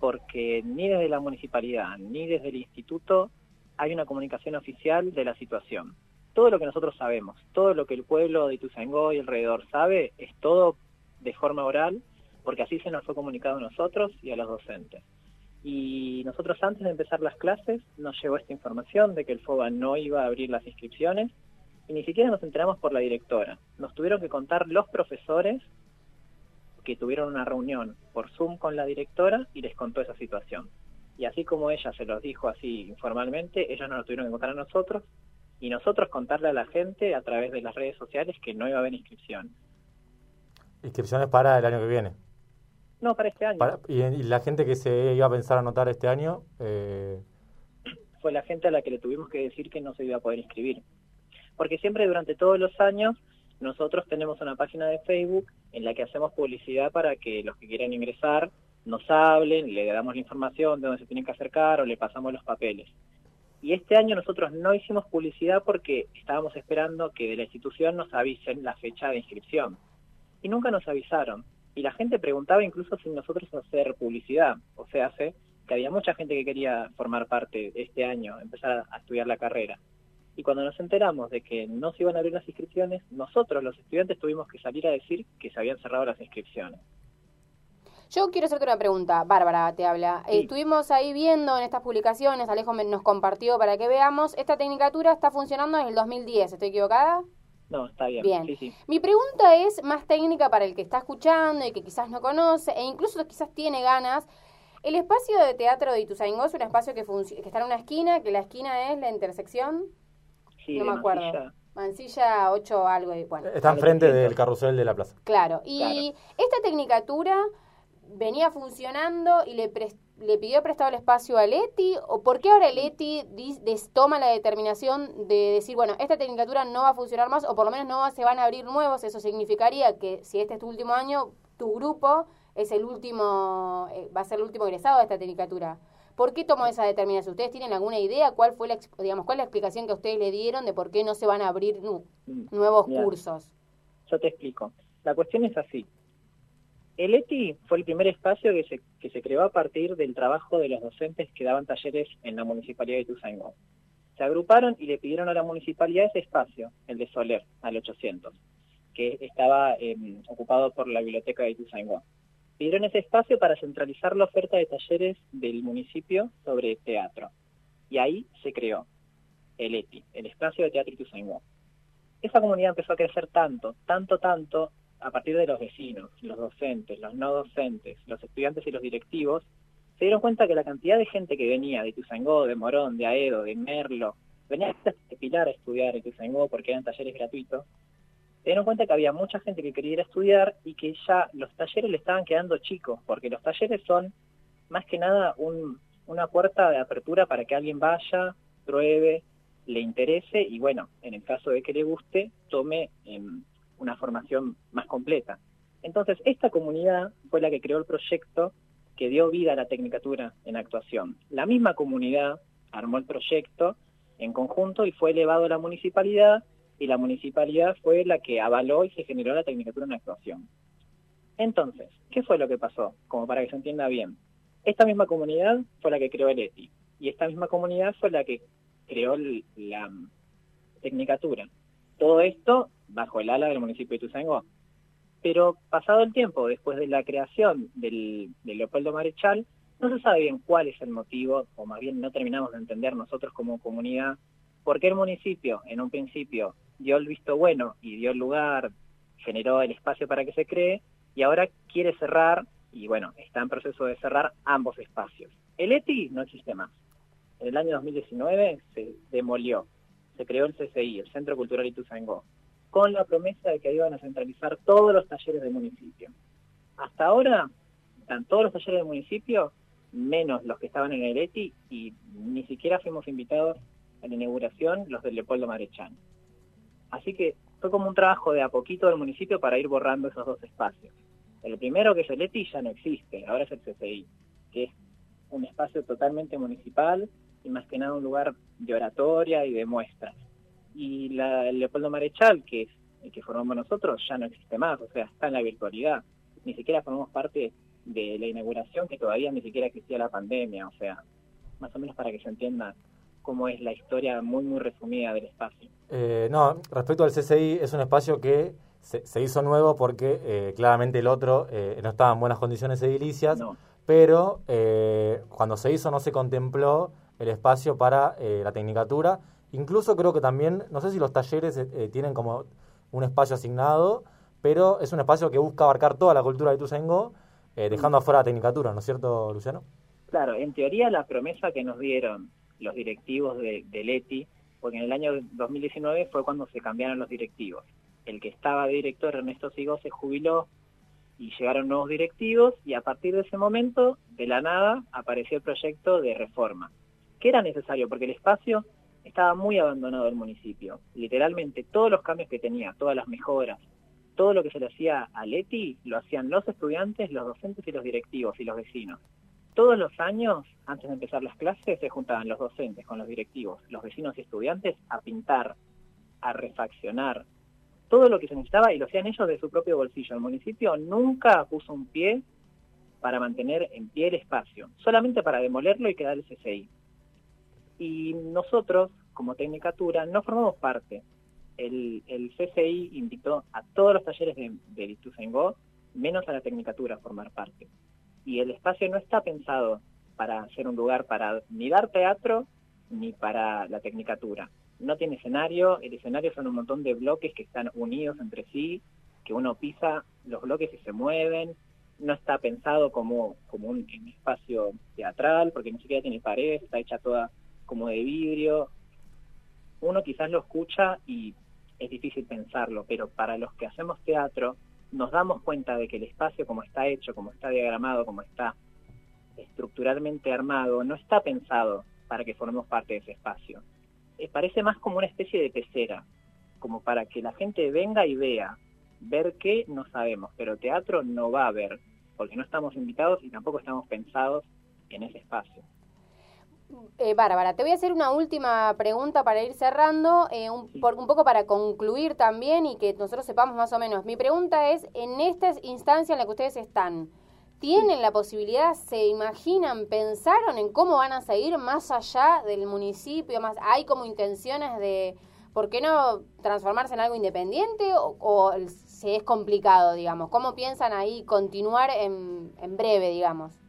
Porque ni desde la municipalidad ni desde el instituto hay una comunicación oficial de la situación. Todo lo que nosotros sabemos, todo lo que el pueblo de Ituzaingó y alrededor sabe, es todo de forma oral, porque así se nos fue comunicado a nosotros y a los docentes. Y nosotros antes de empezar las clases nos llegó esta información de que el FOBA no iba a abrir las inscripciones y ni siquiera nos enteramos por la directora. Nos tuvieron que contar los profesores que tuvieron una reunión por Zoom con la directora y les contó esa situación. Y así como ella se los dijo así informalmente, ellos nos lo tuvieron que contar a nosotros y nosotros contarle a la gente a través de las redes sociales que no iba a haber inscripción. Inscripciones para el año que viene. No, para este año. Para- y, y la gente que se iba a pensar anotar este año, eh, Fue la gente a la que le tuvimos que decir que no se iba a poder inscribir. Porque siempre durante todos los años nosotros tenemos una página de Facebook en la que hacemos publicidad para que los que quieran ingresar nos hablen, le damos la información de dónde se tienen que acercar o le pasamos los papeles. Y este año nosotros no hicimos publicidad porque estábamos esperando que de la institución nos avisen la fecha de inscripción. Y nunca nos avisaron. Y la gente preguntaba incluso sin nosotros hacer publicidad. O sea, hace que había mucha gente que quería formar parte este año, empezar a, a estudiar la carrera. Y cuando nos enteramos de que no se iban a abrir las inscripciones, nosotros los estudiantes tuvimos que salir a decir que se habían cerrado las inscripciones. Yo quiero hacerte una pregunta. Bárbara te habla. Eh, estuvimos ahí viendo en estas publicaciones, Alejo me- nos compartió para que veamos. Esta tecnicatura está funcionando desde el 2010, ¿estoy equivocada? No, está bien. Bien. Sí, sí. Mi pregunta es más técnica para el que está escuchando y que quizás no conoce e incluso quizás tiene ganas. El espacio de teatro de Ituzaingó es un espacio que, que está en una esquina, que la esquina es la intersección, Sí, no me acuerdo. Mansilla. Mansilla 8 algo. y Bueno, está enfrente del carrusel de la plaza. Claro, y esta tecnicatura venía funcionando y le, le pidió prestado el espacio a Leti, o por qué ahora Leti toma la determinación de decir, bueno, esta tecnicatura no va a funcionar más, o por lo menos no se van a abrir nuevos, eso significaría que si este es tu último año, tu grupo es el último, eh, va a ser el último egresado de esta tecnicatura. ¿Por qué tomó esa determinación? ¿Ustedes tienen alguna idea cuál fue la, digamos, cuál es la explicación que ustedes le dieron de por qué no se van a abrir nu- nuevos Mira. cursos? Yo te explico. La cuestión es así. El ETI fue el primer espacio que se, que se creó a partir del trabajo de los docentes que daban talleres en la Municipalidad de Ituzaingó. Se agruparon y le pidieron a la municipalidad ese espacio, el de Soler, al 800, que estaba eh, ocupado por la biblioteca de Ituzaingó. Pidieron ese espacio para centralizar la oferta de talleres del municipio sobre teatro. Y ahí se creó el ETI, el Espacio de Teatro Ituzaingó esa comunidad empezó a crecer tanto, tanto, tanto, a partir de los vecinos, los docentes, los no docentes, los estudiantes y los directivos, se dieron cuenta que la cantidad de gente que venía de Tuzangó, de Morón, de Aedo, de Merlo, venía de Pilar a estudiar en Tuzangó porque eran talleres gratuitos, se dieron cuenta que había mucha gente que quería ir a estudiar y que ya los talleres le estaban quedando chicos, porque los talleres son más que nada un- una puerta de apertura para que alguien vaya, pruebe, le interese y bueno, en el caso de que le guste, tome em, una formación más completa. Entonces, esta comunidad fue la que creó el proyecto que dio vida a la tecnicatura en actuación. La misma comunidad armó el proyecto en conjunto y fue elevado a la municipalidad y la municipalidad fue la que avaló y se generó la tecnicatura en actuación. Entonces, ¿qué fue lo que pasó? Como para que se entienda bien. Esta misma comunidad fue la que creó el ETI y esta misma comunidad fue la que creó la mm, Tecnicatura. Todo esto bajo el ala del municipio de Ituzaingó. Pero pasado el tiempo, después de la creación del, de Leopoldo Marechal, no se sabe bien cuál es el motivo, o más bien no terminamos de entender nosotros como comunidad, por qué el municipio en un principio dio el visto bueno y dio el lugar, generó el espacio para que se cree, y ahora quiere cerrar, y bueno, está en proceso de cerrar ambos espacios. El ETI no existe más. En el año 2019 se demolió, se creó el CCI, el Centro Cultural Ituzaingó, con la promesa de que iban a centralizar todos los talleres del municipio. Hasta ahora están todos los talleres del municipio, menos los que estaban en el ETI, y ni siquiera fuimos invitados a la inauguración los del Leopoldo Marechal. Así que fue como un trabajo de a poquito del municipio para ir borrando esos dos espacios. El primero, que es el ETI, ya no existe, ahora es el CCI, que es un espacio totalmente municipal y más que nada un lugar de oratoria y de muestras. Y la, el Leopoldo Marechal, que es el que formamos nosotros, ya no existe más, o sea, está en la virtualidad. Ni siquiera formamos parte de la inauguración, que todavía ni siquiera existía la pandemia, o sea, más o menos para que se entienda cómo es la historia muy, muy resumida del espacio. Eh, no, respecto al CCI, es un espacio que se, se hizo nuevo porque eh, claramente el otro eh, no estaba en buenas condiciones edilicias, pero eh, cuando se hizo no se contempló el espacio para la tecnicatura. Incluso creo que también, no sé si los talleres tienen como un espacio asignado, pero es un espacio que busca abarcar toda la cultura de eh, dejando afuera la tecnicatura, ¿no es cierto, Luciano? Claro, en teoría la promesa que nos dieron los directivos de, del ETI, porque en el año 2019 fue cuando se cambiaron los directivos. El que estaba de director, Ernesto Sigó, se jubiló y llegaron nuevos directivos y a partir de ese momento, de la nada, apareció el proyecto de reforma, que era necesario porque el espacio estaba muy abandonado del municipio. Literalmente todos los cambios que tenía, todas las mejoras, todo lo que se le hacía al ETI, lo hacían los estudiantes, los docentes y los directivos y los vecinos. Todos los años, antes de empezar las clases, se juntaban los docentes con los directivos, los vecinos y estudiantes a pintar, a refaccionar, todo lo que se necesitaba y lo hacían ellos de su propio bolsillo. El municipio nunca puso un pie para mantener en pie el espacio, solamente para demolerlo y quedar el CCI. Y nosotros, como Tecnicatura, no formamos parte. El, CCI invitó a todos los talleres de, de Ituzaingó, menos a la Tecnicatura a formar parte. Y el espacio no está pensado para ser un lugar para ni dar teatro ni para la Tecnicatura. No tiene escenario, el escenario son un montón de bloques que están unidos entre sí, que uno pisa los bloques y se mueven, no está pensado como, como un, un espacio teatral, porque ni siquiera tiene paredes, está hecha toda como de vidrio. Uno quizás lo escucha y es difícil pensarlo, pero para los que hacemos teatro nos damos cuenta de que el espacio como está hecho, como está diagramado, como está estructuralmente armado, no está pensado para que formemos parte de ese espacio. Eh, parece más como una especie de pecera, como para que la gente venga y vea, ver qué no sabemos, pero teatro no va a ver, porque no estamos invitados y tampoco estamos pensados en ese espacio. Eh, Bárbara, te voy a hacer una última pregunta para ir cerrando, eh, un, por, un poco para concluir también y que nosotros sepamos más o menos. Mi pregunta es, en esta instancia en la que ustedes están, ¿tienen la posibilidad, se imaginan, pensaron en cómo van a seguir más allá del municipio? más ¿Hay como intenciones de, por qué no transformarse en algo independiente o, o se es complicado, digamos? ¿Cómo piensan ahí continuar en, en breve, digamos?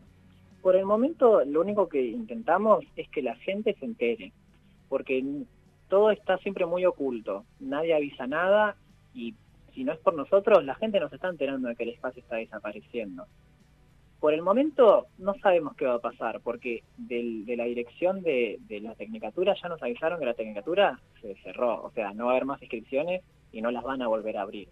Por el momento, lo único que intentamos es que la gente se entere, porque todo está siempre muy oculto, nadie avisa nada y si no es por nosotros, la gente nos está enterando de que el espacio está desapareciendo. Por el momento no sabemos qué va a pasar, porque del, de la dirección de, la Tecnicatura ya nos avisaron que la Tecnicatura se cerró, o sea, no va a haber más inscripciones y no las van a volver a abrir.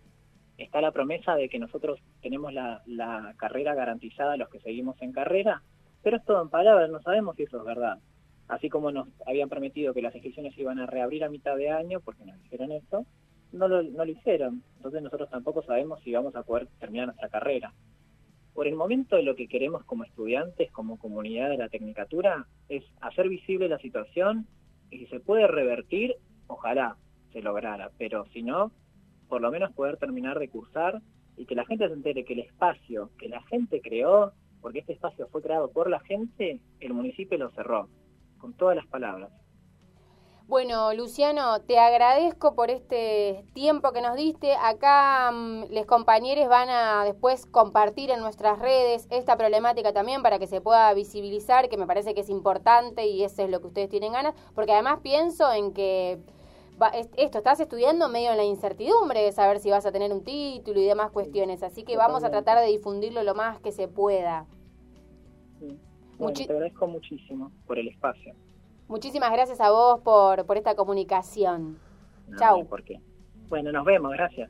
Está la promesa de que nosotros tenemos la, la carrera garantizada a los que seguimos en carrera, pero es todo en palabras, no sabemos si eso es verdad. Así como nos habían prometido que las inscripciones iban a reabrir a mitad de año, porque nos dijeron eso, no lo, no lo hicieron. Entonces nosotros tampoco sabemos si vamos a poder terminar nuestra carrera. Por el momento lo que queremos como estudiantes, como comunidad de la Tecnicatura, es hacer visible la situación y si se puede revertir, ojalá se lograra, pero si no, por lo menos poder terminar de cursar y que la gente se entere que el espacio que la gente creó porque este espacio fue creado por la gente, el municipio lo cerró, con todas las palabras. Bueno, Luciano, te agradezco por este tiempo que nos diste. Acá mm, los compañeros van a después compartir en nuestras redes esta problemática también para que se pueda visibilizar, que me parece que es importante y eso es lo que ustedes tienen ganas, porque además pienso en que va- es- esto, estás estudiando medio en la incertidumbre de saber si vas a tener un título y demás cuestiones, así que vamos a tratar de difundirlo lo más que se pueda. Bueno, Muchi- te agradezco muchísimo por el espacio. Muchísimas gracias a vos por, por esta comunicación. No, Chau. por qué. Bueno, nos vemos, gracias.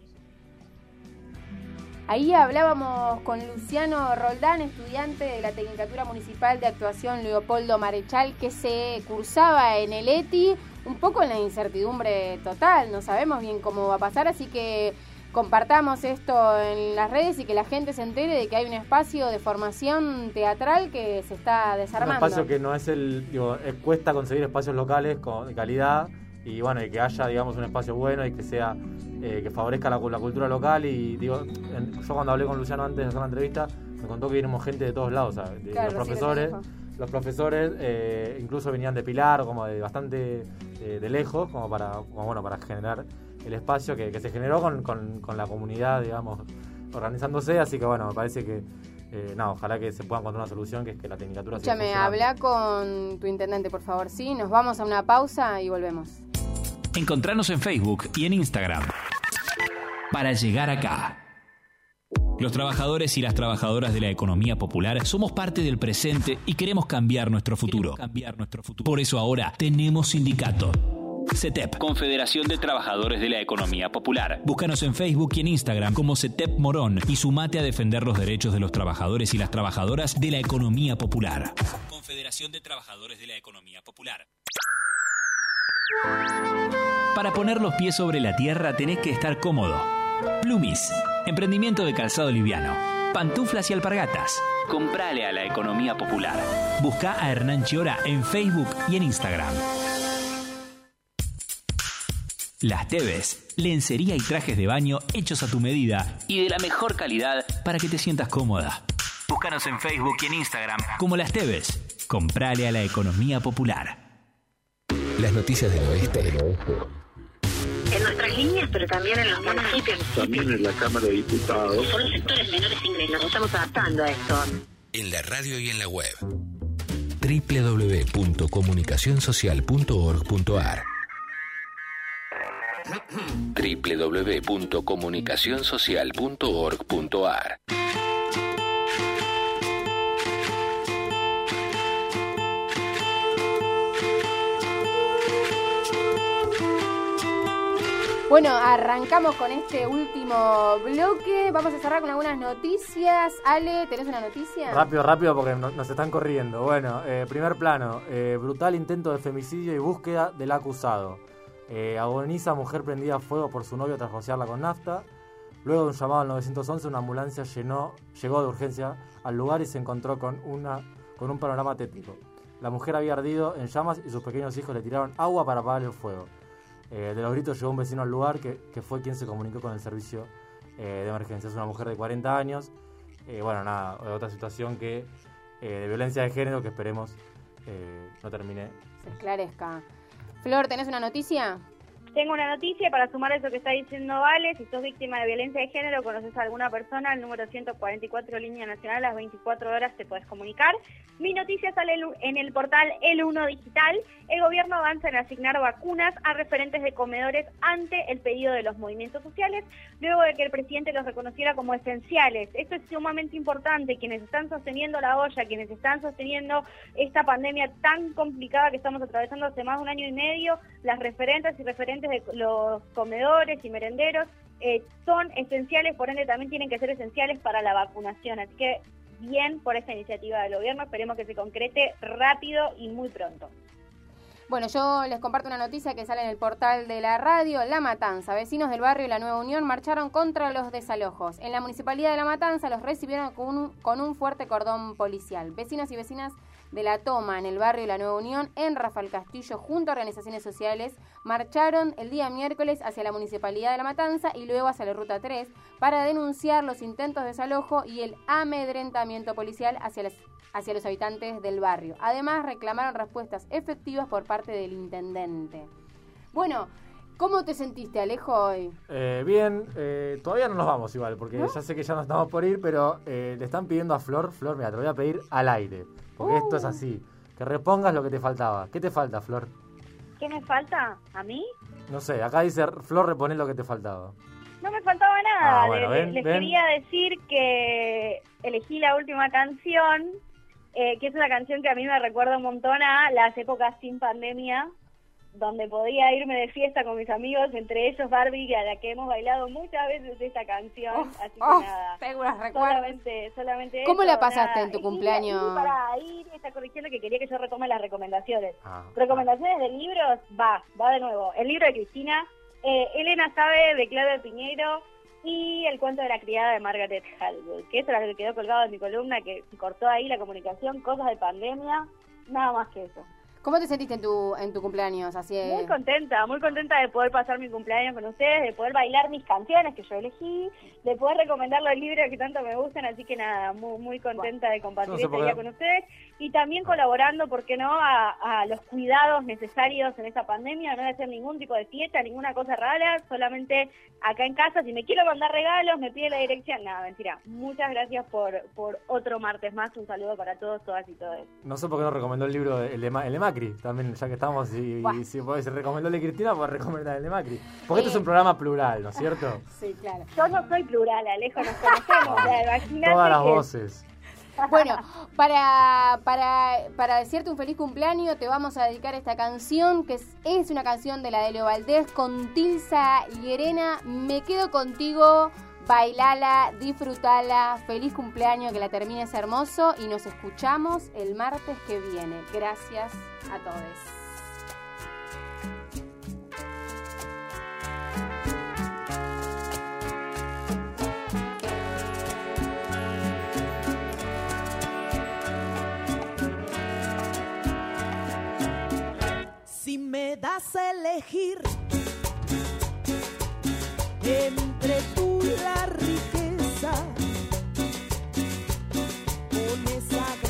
Ahí hablábamos con Luciano Roldán, estudiante de la Tecnicatura Municipal de Actuación Leopoldo Marechal, que se cursaba en el ETI, un poco en la incertidumbre total, no sabemos bien cómo va a pasar, así que compartamos esto en las redes y que la gente se entere de que hay un espacio de formación teatral que se está Un desarmando. espacio que no es el. Digo, eh, cuesta conseguir espacios locales con, de calidad y bueno, y que haya, digamos, un espacio bueno y que sea. eh, que favorezca la, la cultura local. Y digo, en- yo cuando hablé con Luciano antes de hacer la entrevista, me contó que vinimos gente de todos lados, ¿sabes? De Claro, los profesores. Los profesores eh, incluso venían de Pilar como de bastante eh, de lejos, como para, como, bueno, para generar el espacio que, que se generó con, con- con la comunidad, digamos, organizándose. Así que bueno, me parece que, eh, no, ojalá que se pueda encontrar una solución, que es que la tecnicatura Escúchame, habla con tu intendente, por favor, ¿sí? Nos vamos a una pausa y volvemos. Encontranos en Facebook y en Instagram. Para llegar acá. Los trabajadores y las trabajadoras de la economía popular somos parte del presente y queremos cambiar nuestro futuro. Por eso ahora tenemos sindicato. CETEP, Confederación de Trabajadores de la Economía Popular. Búscanos en Facebook y en Instagram como CETEP Morón y sumate a defender los derechos de los trabajadores y las trabajadoras de la economía popular. Confederación de Trabajadores de la Economía Popular. Para poner los pies sobre la tierra tenés que estar cómodo. Plumis, emprendimiento de calzado liviano. Pantuflas y alpargatas. Comprale a la economía popular. Busca a Hernán Chiora en Facebook y en Instagram. Las Teves, lencería y trajes de baño hechos a tu medida y de la mejor calidad para que te sientas cómoda. Búscanos en Facebook y en Instagram como Las Teves. Comprale a la economía popular. Las noticias del oeste. En nuestras líneas, pero también en los municipios. También en la Cámara de Diputados. Son los sectores menores ingresos. Nos estamos adaptando a esto. En la radio y en la web. www.comunicacionsocial.org.ar www.comunicacionsocial.org.ar Bueno, arrancamos con este último bloque. Vamos a cerrar con algunas noticias. Ale, ¿tenés una noticia? Rápido, rápido, porque no- nos están corriendo. Bueno, eh, primer plano. eh, brutal intento de femicidio y búsqueda del acusado. Eh, agoniza mujer prendida a fuego por su novio tras rociarla con nafta. Luego de un llamado al 911, una ambulancia llenó, llegó de urgencia al lugar y se encontró con, una, con un panorama tétrico. La mujer había ardido en llamas y sus pequeños hijos le tiraron agua para apagar el fuego. Eh, de los gritos llegó un vecino al lugar que, fue quien se comunicó con el servicio eh, de emergencia. Es una mujer de 40 años. Eh, bueno, nada, otra situación que eh, de violencia de género que esperemos eh, no termine. Se esclarezca. Flor, ¿tenés una noticia? Tengo una noticia para sumar eso que está diciendo Vale. Si sos víctima de violencia de género, conoces a alguna persona, el número 144 Línea Nacional, a las 24 horas te puedes comunicar. Mi noticia sale en- el portal El 1 Digital. El gobierno avanza en asignar vacunas a referentes de comedores ante el pedido de los movimientos sociales, luego de que el presidente los reconociera como esenciales. Esto es sumamente importante. Quienes están sosteniendo la olla, quienes están sosteniendo esta pandemia tan complicada que estamos atravesando hace más de un año y medio, las referentes y referentes de los comedores y merenderos eh, son esenciales, por ende también tienen que ser esenciales para la vacunación. Así que bien por esta iniciativa del gobierno, esperemos que se concrete rápido y muy pronto. Bueno, yo les comparto una noticia que sale en el portal de la radio. La Matanza. Vecinos del barrio La Nueva Unión marcharon contra los desalojos. En la municipalidad de La Matanza los recibieron con un, con un fuerte cordón policial. Vecinos y vecinas de La Toma, en el barrio La Nueva Unión, en Rafael Castillo, junto a organizaciones sociales, marcharon el día miércoles hacia la municipalidad de La Matanza y luego hacia la Ruta 3 para denunciar los intentos de desalojo y el amedrentamiento policial hacia las hacia los habitantes del barrio. Además, reclamaron respuestas efectivas por parte del intendente. Bueno, ¿cómo te sentiste, Alejo, hoy? Eh, bien, eh, todavía no nos vamos igual, porque ¿No? ya sé que ya nos estamos por ir, pero eh, le están pidiendo a Flor, Flor, mira, te voy a pedir al aire, porque esto es Uh. así, que repongas lo que te faltaba. ¿Qué te falta, Flor? ¿Qué me falta? ¿A mí? No sé, acá dice Flor, reponé lo que te faltaba. No me faltaba nada. Ah, bueno, Le- ven, les ven. quería decir que elegí la última canción, eh, que es una canción que a mí me recuerda un montón a las épocas sin pandemia, donde podía irme de fiesta con mis amigos, entre ellos Barbie, a la que hemos bailado muchas veces esta canción. así que oh, nada. tengo unos recuerdos. Solamente, solamente ¿Cómo eso, la pasaste nada. en tu Y- cumpleaños? Y, para ahí me está corrigiendo que quería que yo retome las recomendaciones. Ah. Recomendaciones de libros, va, va de nuevo. El libro de Cristina, eh, Elena sabe de Claudia Piñeiro y el cuento de la criada de Margaret Atwood, que eso era lo que quedó colgado en mi columna, que cortó ahí la comunicación, cosas de pandemia, nada más que eso. ¿Cómo te sentiste en tu, en tu cumpleaños? Así Muy contenta, muy contenta de poder pasar mi cumpleaños con ustedes, de poder bailar mis canciones que yo elegí, de poder recomendar los libros que tanto me gustan, así que nada, muy, muy contenta de compartir este día con ustedes y también colaborando, ¿por qué no?, a, a los cuidados necesarios en esta pandemia, no de hacer ningún tipo de fiesta, ninguna cosa rara, solamente acá en casa, si me quiero mandar regalos, me pide la dirección, nada, mentira. Muchas gracias por, por otro martes más, un saludo para todos, todas y todos. No sé por qué no recomendó el libro, de- el de, el de Macri, también, ya que estamos, y, Buah. si, recomendó el de Cristina, pues recomendar el de Macri. Porque esto es un programa plural, ¿no es cierto? Sí, claro. Yo no soy plural, Alejo, nos conocemos, imagínate Todas las que- voces. Bueno, para, para, para decirte un feliz cumpleaños te vamos a dedicar esta canción, que es, es una canción de la de Leo Valdés con Tilsa y Erena. Me quedo contigo, bailala, disfrutala, feliz cumpleaños, que la termines hermoso y nos escuchamos el martes que viene. Gracias a todos. Si me das a elegir entre tú la riqueza, con esa